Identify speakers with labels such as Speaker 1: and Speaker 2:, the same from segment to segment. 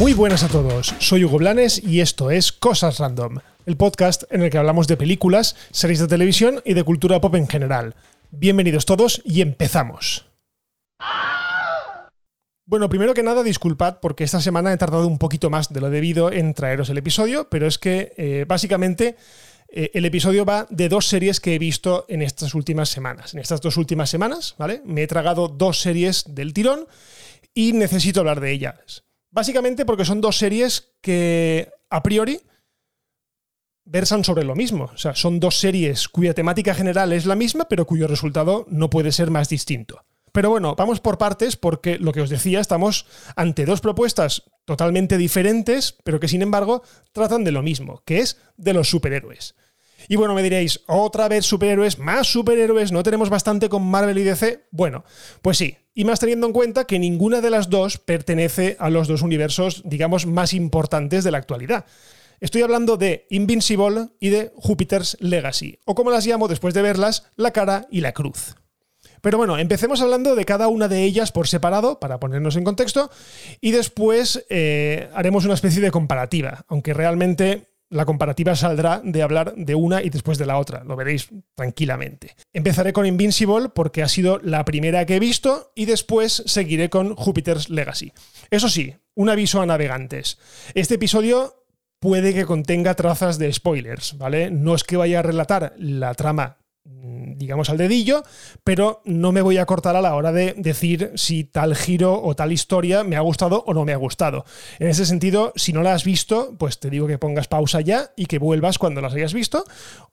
Speaker 1: Muy buenas a todos, soy Hugo Blanes y esto es Cosas Random, el podcast en el que hablamos de películas, series de televisión y de cultura pop en general. Bienvenidos todos y empezamos. Bueno, primero que nada, disculpad porque esta semana he tardado un poquito más de lo debido en traeros el episodio, pero es que eh, básicamente eh, el episodio va de dos series que he visto en estas últimas semanas. En estas dos últimas semanas, ¿vale? Me he tragado dos series del tirón y necesito hablar de ellas. Básicamente porque son dos series que a priori versan sobre lo mismo. O sea, son dos series cuya temática general es la misma, pero cuyo resultado no puede ser más distinto. Pero bueno, vamos por partes porque lo que os decía, estamos ante dos propuestas totalmente diferentes, pero que sin embargo tratan de lo mismo, que es de los superhéroes. Y bueno, me diréis, otra vez superhéroes, más superhéroes, ¿no tenemos bastante con Marvel y DC? Bueno, pues sí, y más teniendo en cuenta que ninguna de las dos pertenece a los dos universos, digamos, más importantes de la actualidad. Estoy hablando de Invincible y de Jupiter's Legacy, o como las llamo después de verlas, la cara y la cruz. Pero bueno, empecemos hablando de cada una de ellas por separado, para ponernos en contexto, y después eh, haremos una especie de comparativa, aunque realmente la comparativa saldrá de hablar de una y después de la otra, lo veréis tranquilamente. Empezaré con Invincible porque ha sido la primera que he visto y después seguiré con Jupiter's Legacy. Eso sí, un aviso a navegantes. Este episodio puede que contenga trazas de spoilers, ¿vale? No es que vaya a relatar la trama digamos, al dedillo, pero no me voy a cortar a la hora de decir si tal giro o tal historia me ha gustado o no me ha gustado. En ese sentido, si no la has visto, pues te digo que pongas pausa ya y que vuelvas cuando las hayas visto,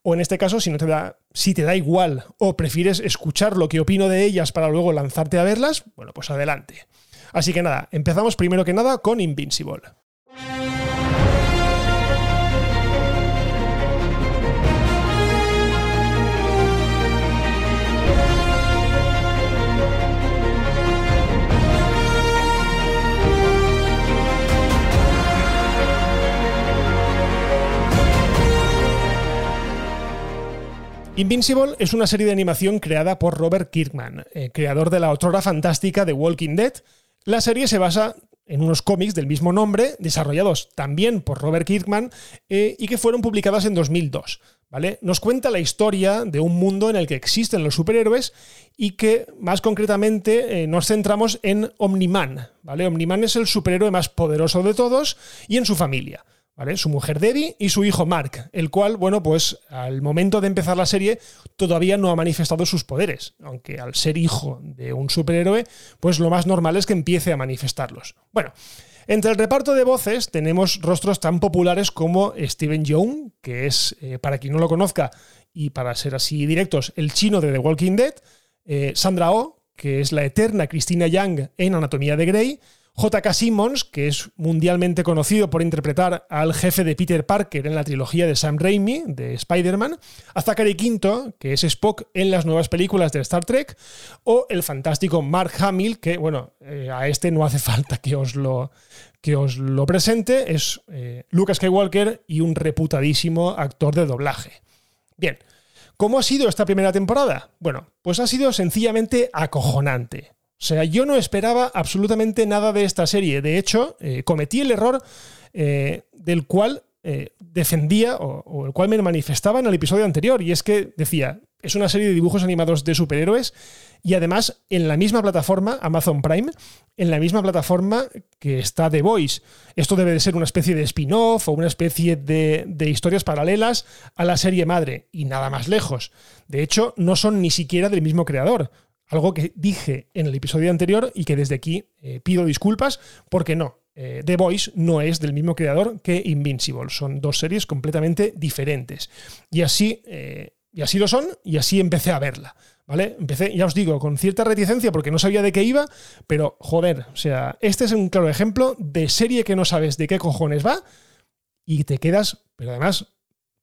Speaker 1: o en este caso, si no te da, si te da igual o prefieres escuchar lo que opino de ellas para luego lanzarte a verlas, bueno, pues adelante. Así que nada, empezamos primero que nada con Invincible. Invincible es una serie de animación creada por Robert Kirkman, eh, creador de la otrora fantástica de Walking Dead. La serie se basa en unos cómics del mismo nombre, desarrollados también por Robert Kirkman eh, y que fueron publicados en 2002. ¿Vale? Nos cuenta la historia de un mundo en el que existen los superhéroes y que más concretamente eh, nos centramos en Omniman. ¿vale? Omniman es el superhéroe más poderoso de todos y en su familia. Su mujer Debbie y su hijo Mark, el cual, bueno, pues al momento de empezar la serie todavía no ha manifestado sus poderes, aunque al ser hijo de un superhéroe, pues lo más normal es que empiece a manifestarlos. Bueno, entre el reparto de voces tenemos rostros tan populares como Steven Young, que es, eh, para quien no lo conozca, y para ser así directos, el chino de The Walking Dead, eh, Sandra Oh, que es la eterna Christina Young en Anatomía de Grey, J.K. Simmons, que es mundialmente conocido por interpretar al jefe de Peter Parker en la trilogía de Sam Raimi, de Spider-Man, a Zachary Quinto, que es Spock en las nuevas películas de Star Trek, o el fantástico Mark Hamill, que, bueno, eh, a este no hace falta que os lo, que os lo presente, es eh, Lucas Skywalker y un reputadísimo actor de doblaje. Bien, ¿cómo ha sido esta primera temporada? Bueno, pues ha sido sencillamente acojonante. O sea, yo no esperaba absolutamente nada de esta serie. De hecho, eh, cometí el error eh, del cual eh, defendía o, el cual me manifestaba en el episodio anterior. Y es que decía, es una serie de dibujos animados de superhéroes y además en la misma plataforma, Amazon Prime, en la misma plataforma que está The Voice. Esto debe de ser una especie de spin-off o una especie de, de historias paralelas a la serie madre. Y nada más lejos. De hecho, no son ni siquiera del mismo creador. Algo que dije en el episodio anterior y que desde aquí eh, pido disculpas porque no. Eh, The Voice no es del mismo creador que Invincible. Son dos series completamente diferentes. Y así, eh, y así lo son y así empecé a verla. ¿Vale? Empecé, ya os digo, con cierta reticencia porque no sabía de qué iba, pero joder, o sea, este es un claro ejemplo de serie que no sabes de qué cojones va y te quedas, pero además,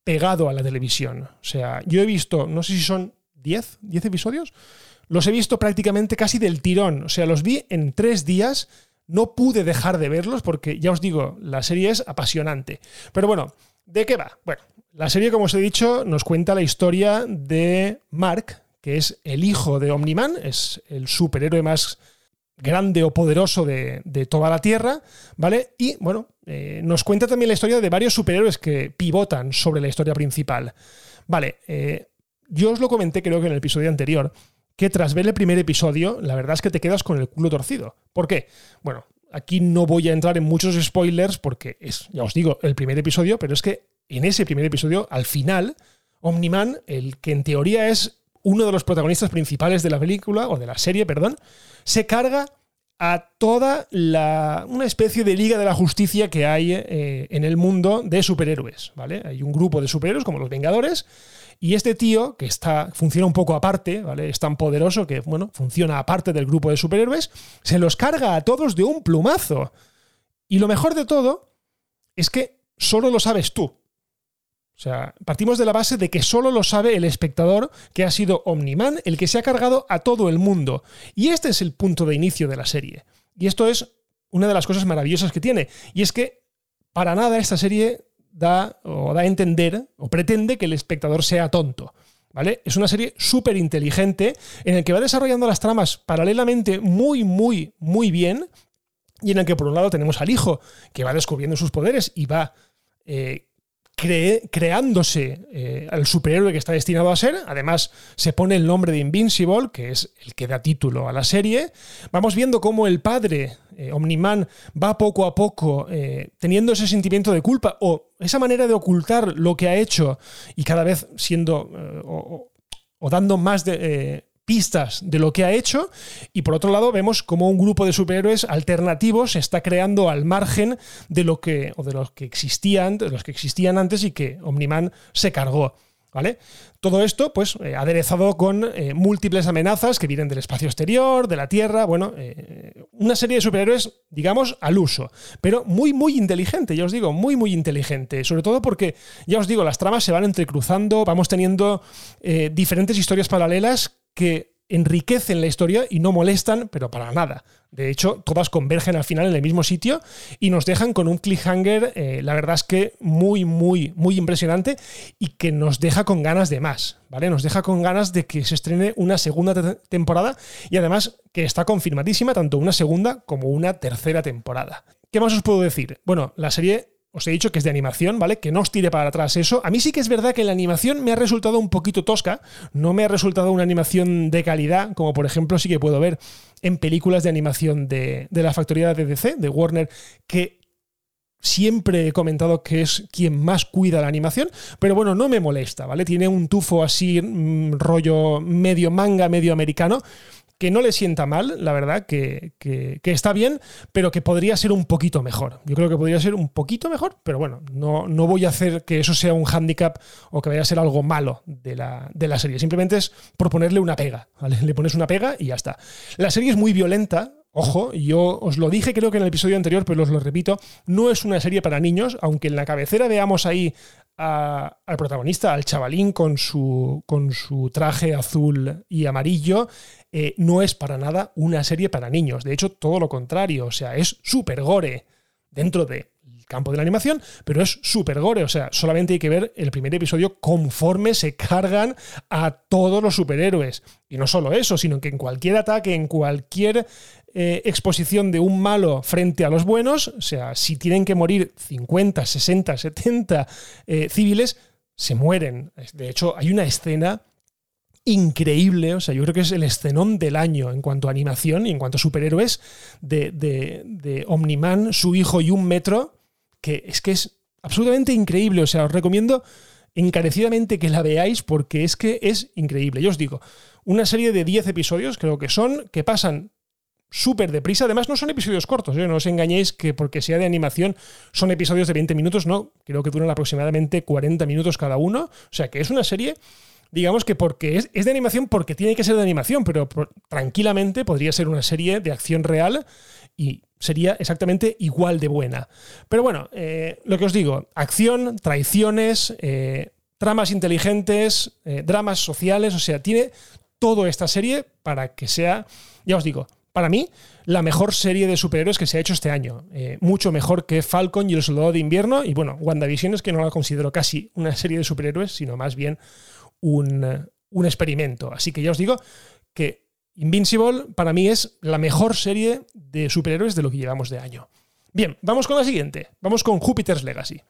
Speaker 1: pegado a la televisión. O sea, yo he visto, no sé si son 10, 10 episodios, los he visto prácticamente casi del tirón. O sea, los vi en tres días. No pude dejar de verlos porque, ya os digo, la serie es apasionante. Pero bueno, ¿de qué va? Bueno, la serie, como os he dicho, nos cuenta la historia de Mark, que es el hijo de Omniman, es el superhéroe más grande o poderoso de, toda la Tierra, ¿vale? Y bueno, eh, nos cuenta también la historia de varios superhéroes que pivotan sobre la historia principal. Vale, eh, yo os lo comenté creo que en el episodio anterior, que tras ver el primer episodio, la verdad es que te quedas con el culo torcido. ¿Por qué? Bueno, aquí no voy a entrar en muchos spoilers porque es, ya os digo, el primer episodio, pero es que en ese primer episodio, al final, Omniman, el que en teoría es uno de los protagonistas principales de la película, o de la serie, perdón, se carga a toda la, una especie de liga de la justicia que hay eh, en el mundo de superhéroes, ¿vale? Hay un grupo de superhéroes como los Vengadores y este tío que está funciona un poco aparte, ¿vale? Es tan poderoso que bueno, funciona aparte del grupo de superhéroes, se los carga a todos de un plumazo. Y lo mejor de todo es que solo lo sabes tú. O sea, partimos de la base de que solo lo sabe el espectador, que ha sido Omniman el que se ha cargado a todo el mundo. Y este es el punto de inicio de la serie. Y esto es una de las cosas maravillosas que tiene. Y es que para nada esta serie da o da a entender o pretende que el espectador sea tonto. ¿Vale? Es una serie súper inteligente en la que va desarrollando las tramas paralelamente muy, muy, muy bien. Y en el que por un lado tenemos al hijo que va descubriendo sus poderes y va eh, creándose eh, al superhéroe que está destinado a ser. Además, se pone el nombre de Invincible, que es el que da título a la serie. Vamos viendo cómo el padre, eh, Omniman, va poco a poco eh, teniendo ese sentimiento de culpa o esa manera de ocultar lo que ha hecho y cada vez siendo o, dando más de pistas de lo que ha hecho y por otro lado vemos como un grupo de superhéroes alternativos se está creando al margen de lo que o de los que existían, de los que existían antes y que Omniman se cargó. ¿Vale? Todo esto, pues, eh, aderezado con eh, múltiples amenazas que vienen del espacio exterior, de la Tierra, bueno, eh, una serie de superhéroes, digamos, al uso, pero muy, muy inteligente, ya os digo, muy, muy inteligente, sobre todo porque, ya os digo, las tramas se van entrecruzando, vamos teniendo diferentes historias paralelas que enriquecen la historia y no molestan, pero para nada. De hecho, todas convergen al final en el mismo sitio y nos dejan con un cliffhanger, eh, la verdad es que muy, muy, muy impresionante y que nos deja con ganas de más, ¿vale? Nos deja con ganas de que se estrene una segunda temporada y además que está confirmadísima tanto una segunda como una tercera temporada. ¿Qué más os puedo decir? Bueno, la serie os he dicho que es de animación, ¿vale? Que no os tire para atrás eso. A mí sí que es verdad que la animación me ha resultado un poquito tosca, no me ha resultado una animación de calidad, como por ejemplo sí que puedo ver en películas de animación de, la factoría de DC, de Warner, que siempre he comentado que es quien más cuida la animación, pero bueno, no me molesta, ¿vale? Tiene un tufo así, mm, rollo medio manga, medio americano, que no le sienta mal, la verdad, que, está bien, pero que podría ser un poquito mejor. Yo creo que podría ser un poquito mejor, pero bueno, no, no voy a hacer que eso sea un hándicap o que vaya a ser algo malo de la, de la serie. Simplemente es por ponerle una pega, Le pones una pega y ya está. La serie es muy violenta, Ojo, yo os lo dije creo que en el episodio anterior, pero os lo repito, no es una serie para niños, aunque en la cabecera veamos ahí al protagonista, al chavalín con su, con su traje azul y amarillo, eh, no es para nada una serie para niños. De hecho, todo lo contrario, o sea, es súper gore dentro del campo de la animación, pero es súper gore, o sea, solamente hay que ver el primer episodio conforme se cargan a todos los superhéroes. Y no solo eso, sino que en cualquier ataque, en cualquier eh, exposición de un malo frente a los buenos, o sea, si tienen que morir 50, 60, 70 civiles, se mueren. De hecho, hay una escena increíble, o sea, yo creo que es el escenón del año en cuanto a animación y en cuanto a superhéroes de, de, de Omniman, su hijo y un metro, que es que es absolutamente increíble, o sea, os recomiendo encarecidamente que la veáis porque es que es increíble. Yo os digo, una serie de 10 episodios, creo que son, que pasan súper deprisa. Además, no son episodios cortos, ¿eh? no os engañéis que porque sea de animación son episodios de 20 minutos, no, creo que duran aproximadamente 40 minutos cada uno. O sea que es una serie, digamos que porque es, de animación, porque tiene que ser de animación, pero tranquilamente podría ser una serie de acción real y sería exactamente igual de buena. Pero bueno, eh, lo que os digo, acción, traiciones, eh, tramas inteligentes, dramas sociales, o sea, tiene toda esta serie para que sea, ya os digo, para mí, la mejor serie de superhéroes que se ha hecho este año. Eh, mucho mejor que Falcon y el Soldado de Invierno. Y bueno, WandaVision es que no la considero casi una serie de superhéroes, sino más bien un, experimento. Así que ya os digo que Invincible para mí es la mejor serie de superhéroes de lo que llevamos de año. Bien, vamos con la siguiente. Vamos con Jupiter's Legacy.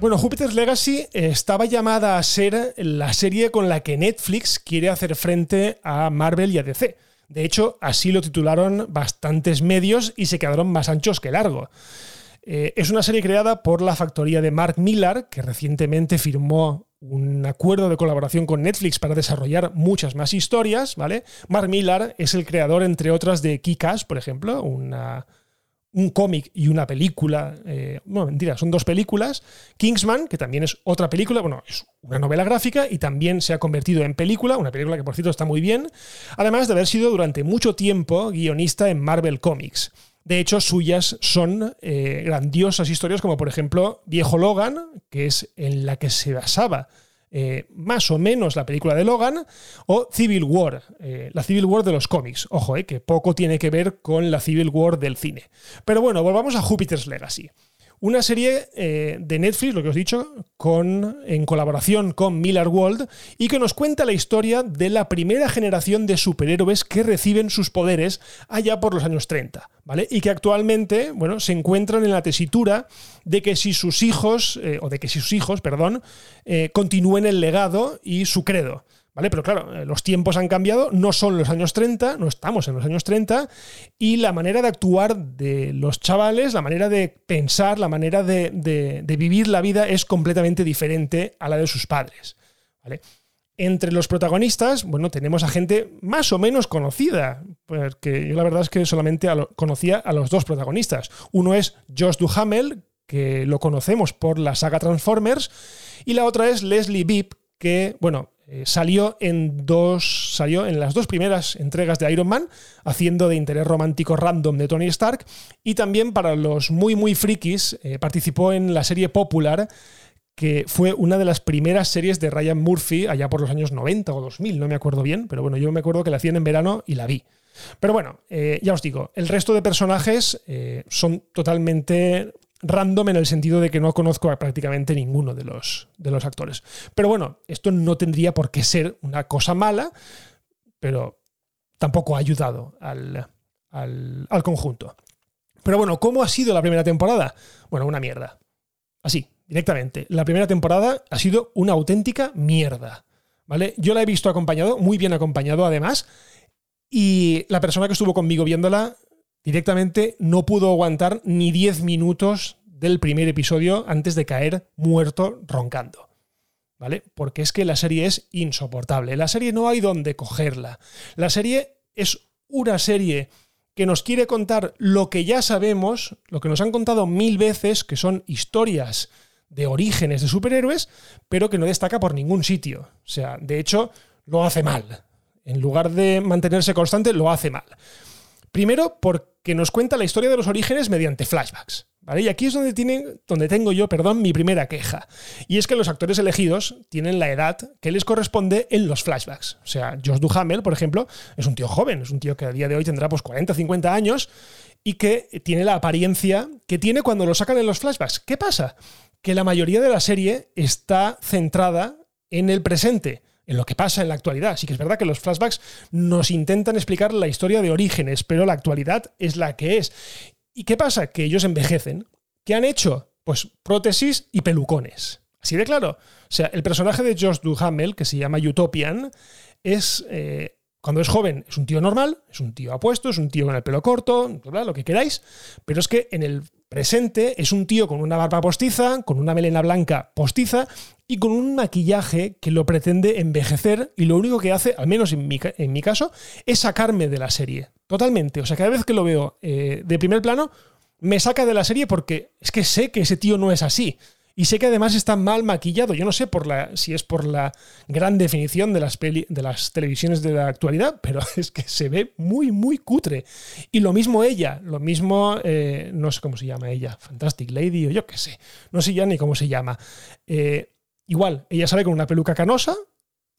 Speaker 1: Bueno, Jupiter's Legacy estaba llamada a ser la serie con la que Netflix quiere hacer frente a Marvel y a DC. De hecho, así lo titularon bastantes medios y se quedaron más anchos que largo. Eh, es una serie creada por la factoría de Mark Millar, que recientemente firmó un acuerdo de colaboración con Netflix para desarrollar muchas más historias, ¿vale? Mark Millar es el creador, entre otras, de Kick-Ass, por ejemplo, una, un cómic y una película, eh, no, mentira, son dos películas. Kingsman, que también es otra película, bueno, es una novela gráfica y también se ha convertido en película, una película que por cierto está muy bien, además de haber sido durante mucho tiempo guionista en Marvel Comics. De hecho, suyas son eh, grandiosas historias como por ejemplo Viejo Logan, que es en la que se basaba eh, más o menos la película de Logan, o Civil War, eh, la Civil War de los cómics. Ojo, eh, que poco tiene que ver con la Civil War del cine. Pero bueno, volvamos a Jupiter's Legacy. Una serie eh, de Netflix, lo que os he dicho, con, en colaboración con Miller World y que nos cuenta la historia de la primera generación de superhéroes que reciben sus poderes allá por los años 30, ¿vale? Y que actualmente, bueno, se encuentran en la tesitura de que si sus hijos, eh, o de que si sus hijos, perdón, eh, continúen el legado y su credo. Pero claro, eh, los tiempos han cambiado, no son los años 30, no estamos en los años 30, y la manera de actuar de los chavales, la manera de pensar, la manera de, vivir la vida es completamente diferente a la de sus padres. Entre los protagonistas, bueno, tenemos a gente más o menos conocida, porque yo la verdad es que solamente conocía a los dos protagonistas. Uno es Josh Duhamel, que lo conocemos por la saga Transformers, y la otra es Leslie Bibb, que, bueno, eh, salió en dos. Salió en las dos primeras entregas de Iron Man, haciendo de interés romántico random de Tony Stark. Y también para los muy, muy frikis, eh, participó en la serie Popular, que fue una de las primeras series de Ryan Murphy allá por los años 90 o 2000, no me acuerdo bien, pero bueno, yo me acuerdo que la hacían en verano y la vi. Pero bueno, eh, ya os digo, el resto de personajes son totalmente random en el sentido de que no conozco a prácticamente ninguno de los, de los actores. Pero bueno, esto no tendría por qué ser una cosa mala, pero tampoco ha ayudado al, al, conjunto. Pero bueno, ¿cómo ha sido la primera temporada? Bueno, una mierda. Así, directamente. La primera temporada ha sido una auténtica mierda. ¿Vale? Yo la he visto acompañado, muy bien acompañado además, y la persona que estuvo conmigo viéndola directamente no pudo aguantar ni 10 minutos del primer episodio antes de caer muerto roncando. ¿Vale? Porque es que la serie es insoportable. La serie no hay donde cogerla. La serie es una serie que nos quiere contar lo que ya sabemos, lo que nos han contado mil veces, que son historias de orígenes de superhéroes, pero que no destaca por ningún sitio. O sea, de hecho, lo hace mal. En lugar de mantenerse constante, lo hace mal. Primero, porque nos cuenta la historia de los orígenes mediante flashbacks. ¿Vale? Y aquí es donde, tienen, donde tengo yo, perdón, mi primera queja. Y es que los actores elegidos tienen la edad que les corresponde en los flashbacks. O sea, Josh Duhamel, por ejemplo, es un tío joven, es un tío que a día de hoy tendrá pues 40 50 años y que tiene la apariencia que tiene cuando lo sacan en los flashbacks. ¿Qué pasa? Que la mayoría de la serie está centrada en el presente en lo que pasa en la actualidad. Sí que es verdad que los flashbacks nos intentan explicar la historia de orígenes, pero la actualidad es la que es. ¿Y qué pasa? Que ellos envejecen. ¿Qué han hecho? Pues prótesis y pelucones. Así de claro. O sea, el personaje de Josh Duhamel, que se llama Utopian, es. Eh, cuando es joven es un tío normal, es un tío apuesto, es un tío con el pelo corto, lo que queráis, pero es que en el presente es un tío con una barba postiza, con una melena blanca postiza y con un maquillaje que lo pretende envejecer y lo único que hace, al menos en mi, en mi caso, es sacarme de la serie. Totalmente. O sea, cada vez que lo veo eh, de primer plano, me saca de la serie porque es que sé que ese tío no es así. Y sé que además está mal maquillado. Yo no sé por la, si es por la gran definición de las, de las televisiones de la actualidad, pero es que se ve muy, muy cutre. Y lo mismo ella, lo mismo, eh, no sé cómo se llama ella, Fantastic Lady o yo qué sé, no sé ya ni cómo se llama. Eh, igual, ella sale con una peluca canosa,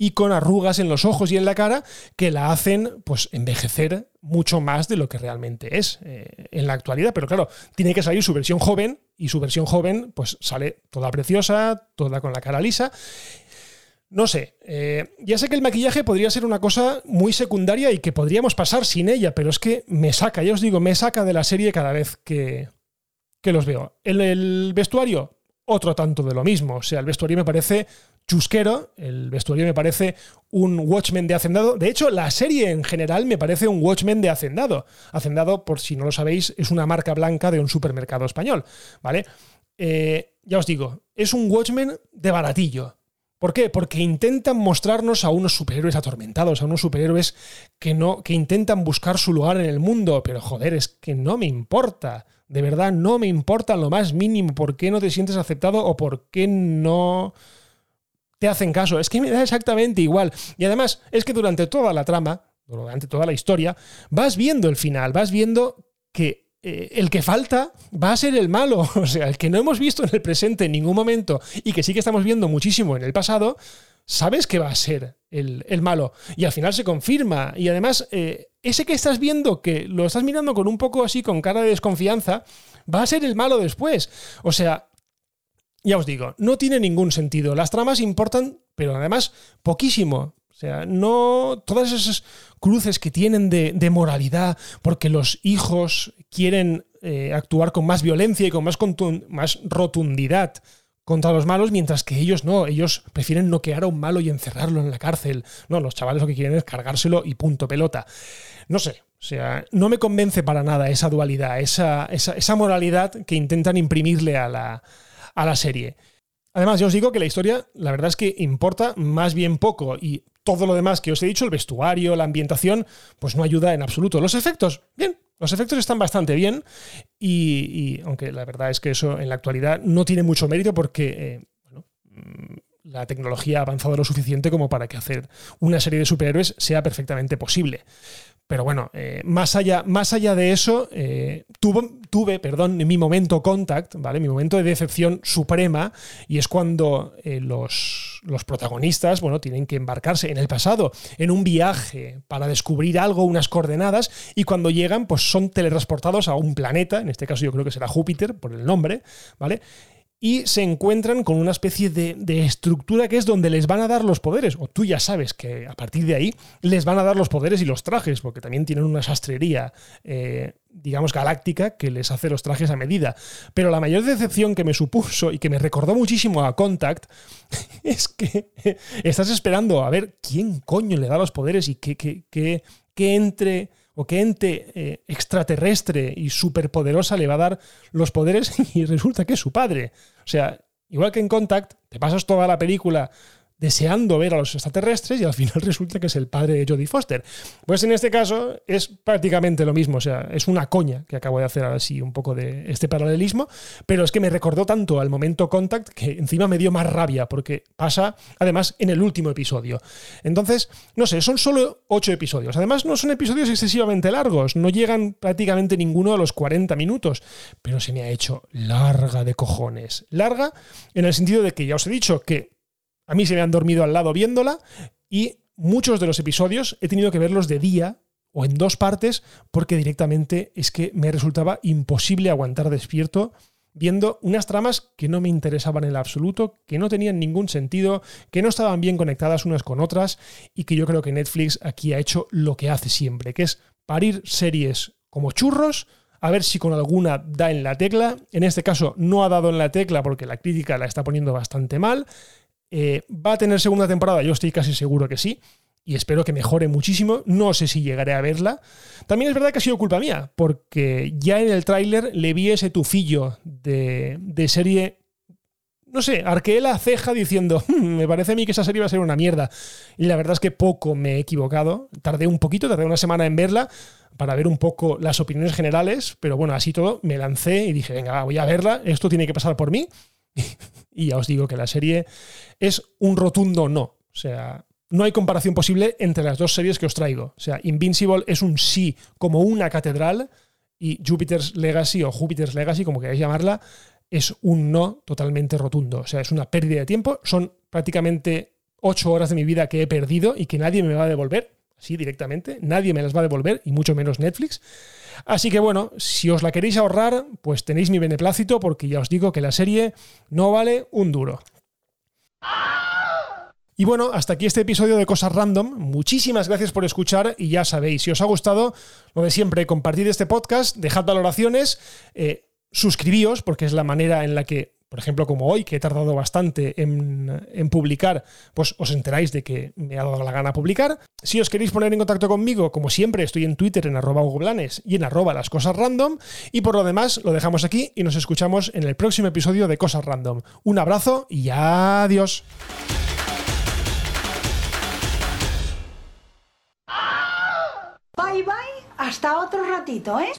Speaker 1: y con arrugas en los ojos y en la cara que la hacen pues envejecer mucho más de lo que realmente es eh, en la actualidad. Pero claro, tiene que salir su versión joven y su versión joven pues sale toda preciosa, toda con la cara lisa. No sé, eh, ya sé que el maquillaje podría ser una cosa muy secundaria y que podríamos pasar sin ella, pero es que me saca, ya os digo, me saca de la serie cada vez que, que los veo. el vestuario, otro tanto de lo mismo. O sea, el vestuario me parece chusquero, el vestuario me parece un Watchmen de Hacendado. De hecho, la serie en general me parece un Watchmen de Hacendado. Hacendado, por si no lo sabéis, es una marca blanca de un supermercado español, ¿vale? Eh, ya os digo, es un Watchmen de baratillo. ¿Por qué? Porque intentan mostrarnos a unos superhéroes atormentados, a unos superhéroes que no, que intentan buscar su lugar en el mundo, pero joder, es que no me importa. De verdad, no me importa lo más mínimo por qué no te sientes aceptado o por qué no te hacen caso. Es que me da exactamente igual. Y además es que durante toda la trama, durante toda la historia, vas viendo el final, vas viendo que eh, el que falta va a ser el malo. O sea, el que no hemos visto en el presente en ningún momento y que sí que estamos viendo muchísimo en el pasado, sabes que va a ser el, malo. Y al final se confirma. Y además, eh, ese que estás viendo, que lo estás mirando con un poco así, con cara de desconfianza, va a ser el malo después. O sea, ya os digo, no tiene ningún sentido. Las tramas importan, pero además poquísimo. O sea, no. Todas esas cruces que tienen de, moralidad, porque los hijos quieren eh, actuar con más violencia y con más, más rotundidad contra los malos, mientras que ellos no, ellos prefieren noquear a un malo y encerrarlo en la cárcel. No, los chavales lo que quieren es cargárselo y punto pelota. No sé, o sea, no me convence para nada esa dualidad, esa, esa moralidad que intentan imprimirle a la, a la serie. Además, yo os digo que la historia, la verdad es que importa más bien poco y todo lo demás que os he dicho, el vestuario, la ambientación, pues no ayuda en absoluto. Los efectos, bien, los efectos están bastante bien y, aunque la verdad es que eso en la actualidad no tiene mucho mérito porque eh, mm, la tecnología ha avanzado lo suficiente como para que hacer una serie de superhéroes sea perfectamente posible. Pero bueno, eh, más, allá, más allá de eso, eh, tuve, perdón, mi momento contact, ¿vale? Mi momento de decepción suprema, y es cuando eh, los, los, protagonistas, bueno, tienen que embarcarse en el pasado, en un viaje para descubrir algo, unas coordenadas, y cuando llegan, pues son teletransportados a un planeta, en este caso yo creo que será Júpiter, por el nombre, ¿vale? Y se encuentran con una especie de, estructura que es donde les van a dar los poderes, o tú ya sabes que a partir de ahí les van a dar los poderes y los trajes, porque también tienen una sastrería, eh, digamos, galáctica que les hace los trajes a medida. Pero la mayor decepción que me supuso y que me recordó muchísimo a Contact es que estás esperando a ver quién coño le da los poderes y qué, qué, entre o qué ente eh, extraterrestre y superpoderosa le va a dar los poderes y resulta que es su padre. O sea, igual que en Contact, te pasas toda la película deseando ver a los extraterrestres y al final resulta que es el padre de Jodie Foster. Pues en este caso es prácticamente lo mismo, o sea, es una coña que acabo de hacer así un poco de este paralelismo, pero es que me recordó tanto al momento Contact que encima me dio más rabia porque pasa además en el último episodio. Entonces, no sé, son solo ocho episodios. Además no son episodios excesivamente largos, no llegan prácticamente ninguno a los 40 minutos, pero se me ha hecho larga de cojones. Larga en el sentido de que ya os he dicho que a mí se me han dormido al lado viéndola y muchos de los episodios he tenido que verlos de día o en dos partes porque directamente es que me resultaba imposible aguantar despierto viendo unas tramas que no me interesaban en el absoluto, que no tenían ningún sentido, que no estaban bien conectadas unas con otras y que yo creo que Netflix aquí ha hecho lo que hace siempre, que es parir series como churros, a ver si con alguna da en la tecla. En este caso no ha dado en la tecla porque la crítica la está poniendo bastante mal. Eh, ¿Va a tener segunda temporada? Yo estoy casi seguro que sí. Y espero que mejore muchísimo. No sé si llegaré a verla. También es verdad que ha sido culpa mía, porque ya en el tráiler le vi ese tufillo de, serie no sé, arqueé la ceja diciendo, hmm, me parece a mí que esa serie va a ser una mierda. Y la verdad es que poco me he equivocado. Tardé un poquito, tardé una semana en verla para ver un poco las opiniones generales, pero bueno, así todo me lancé y dije, venga, voy a verla, esto tiene que pasar por mí. y ya os digo que la serie es un rotundo no. O sea, no hay comparación posible entre las dos series que os traigo. O sea, Invincible es un sí como una catedral y Jupiter's Legacy o Jupiter's Legacy, como queráis llamarla, es un no totalmente rotundo. O sea, es una pérdida de tiempo. Son prácticamente ocho horas de mi vida que he perdido y que nadie me va a devolver, así directamente. Nadie me las va a devolver y mucho menos Netflix. Así que bueno, si os la queréis ahorrar, pues tenéis mi beneplácito porque ya os digo que la serie no vale un duro. Y bueno, hasta aquí este episodio de Cosas Random. Muchísimas gracias por escuchar y ya sabéis, si os ha gustado, lo de siempre, compartid este podcast, dejad valoraciones, eh, suscribíos, porque es la manera en la que, por ejemplo, como hoy, que he tardado bastante en, publicar, pues os enteráis de que me ha dado la gana publicar. Si os queréis poner en contacto conmigo, como siempre, estoy en Twitter en arroba y en arroba las cosas random. Y por lo demás, lo dejamos aquí y nos escuchamos en el próximo episodio de Cosas Random. Un abrazo y adiós.
Speaker 2: Bye bye, hasta otro ratito, ¿eh?